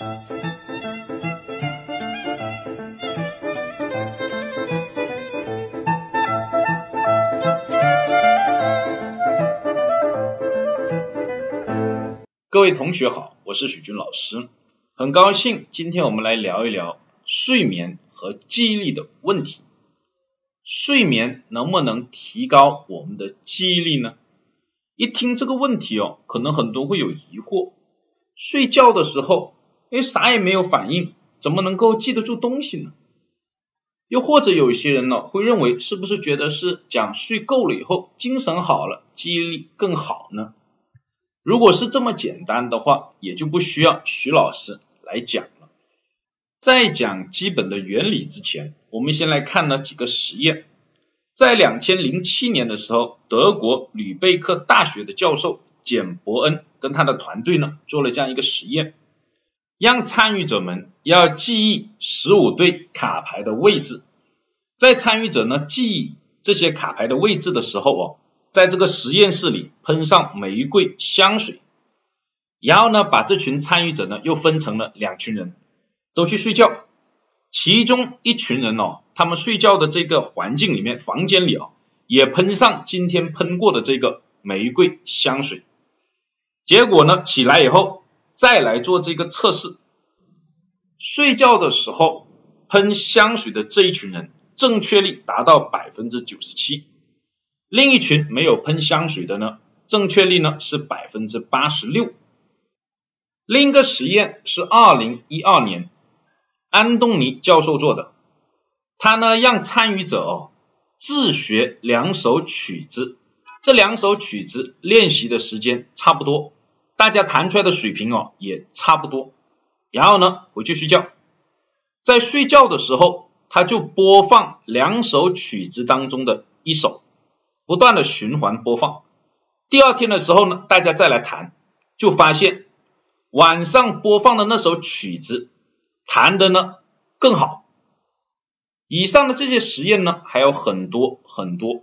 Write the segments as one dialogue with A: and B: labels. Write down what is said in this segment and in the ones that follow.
A: 各位同学好，我是许军老师，很高兴今天我们来聊一聊睡眠和记忆力的问题。睡眠能不能提高我们的记忆力呢？一听这个问题哦，可能很多会有疑惑。睡觉的时候，哎，啥也没有反应，怎么能够记得住东西呢？又或者有一些人呢，会认为是不是觉得是讲睡够了以后，精神好了，记忆力更好呢？如果是这么简单的话，也就不需要徐老师来讲了。在讲基本的原理之前，我们先来看了几个实验。在两千零七年的时候，德国吕贝克大学的教授简伯恩跟他的团队呢，做了这样一个实验，让参与者们要记忆十五对卡牌的位置。在参与者呢记忆这些卡牌的位置的时候哦。在这个实验室里喷上玫瑰香水，然后呢，把这群参与者呢又分成了两群人，都去睡觉。其中一群人哦，他们睡觉的这个环境里面，房间里啊，也喷上今天喷过的这个玫瑰香水。结果呢，起来以后再来做这个测试，睡觉的时候喷香水的这一群人，正确率达到百分之九十七。另一群没有喷香水的呢，正确率呢是百分之八十六。另一个实验是二零一二年安东尼教授做的，他呢让参与者哦自学两首曲子，这两首曲子练习的时间差不多，大家弹出来的水平哦也差不多，然后呢回去睡觉，在睡觉的时候他就播放两首曲子当中的一首。不断的循环播放，第二天的时候呢，大家再来弹，就发现晚上播放的那首曲子弹的呢更好。以上的这些实验呢还有很多很多，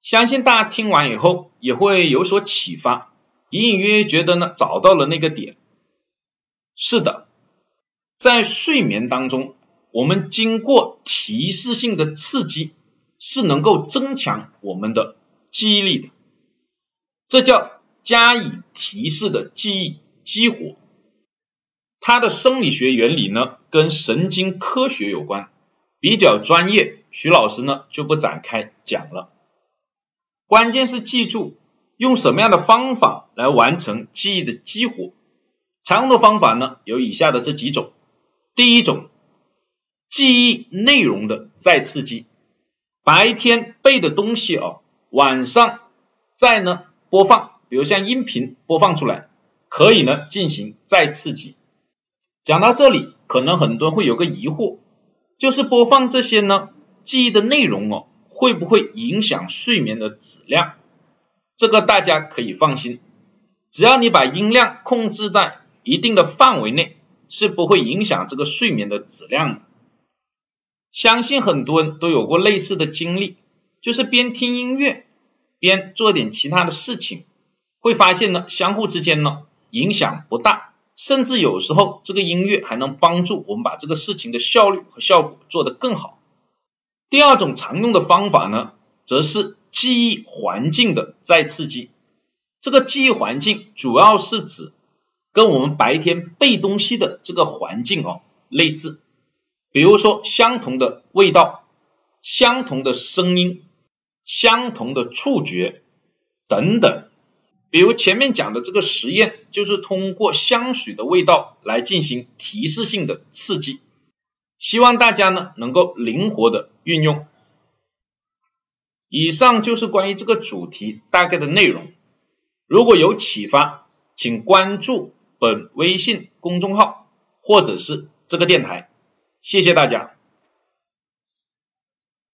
A: 相信大家听完以后也会有所启发，隐隐约约觉得呢找到了那个点。是的，在睡眠当中，我们经过提示性的刺激。是能够增强我们的记忆力的，这叫加以提示的记忆激活。它的生理学原理呢，跟神经科学有关，比较专业，徐老师呢就不展开讲了。关键是记住用什么样的方法来完成记忆的激活。常用的方法呢有以下的这几种。第一种，记忆内容的再刺激。白天背的东西哦，晚上再呢播放，比如像音频播放出来，可以呢进行再刺激。讲到这里，可能很多会有个疑惑，就是播放这些呢记忆的内容哦，会不会影响睡眠的质量？这个大家可以放心，只要你把音量控制在一定的范围内，是不会影响这个睡眠的质量的。相信很多人都有过类似的经历，就是边听音乐边做点其他的事情，会发现呢相互之间呢影响不大，甚至有时候这个音乐还能帮助我们把这个事情的效率和效果做得更好。第二种常用的方法呢，则是记忆环境的再刺激。这个记忆环境主要是指跟我们白天背东西的这个环境哦类似。比如说，相同的味道、相同的声音、相同的触觉等等。比如前面讲的这个实验，就是通过香水的味道来进行提示性的刺激。希望大家呢能够灵活的运用。以上就是关于这个主题大概的内容。如果有启发，请关注本微信公众号或者是这个电台。谢谢大家。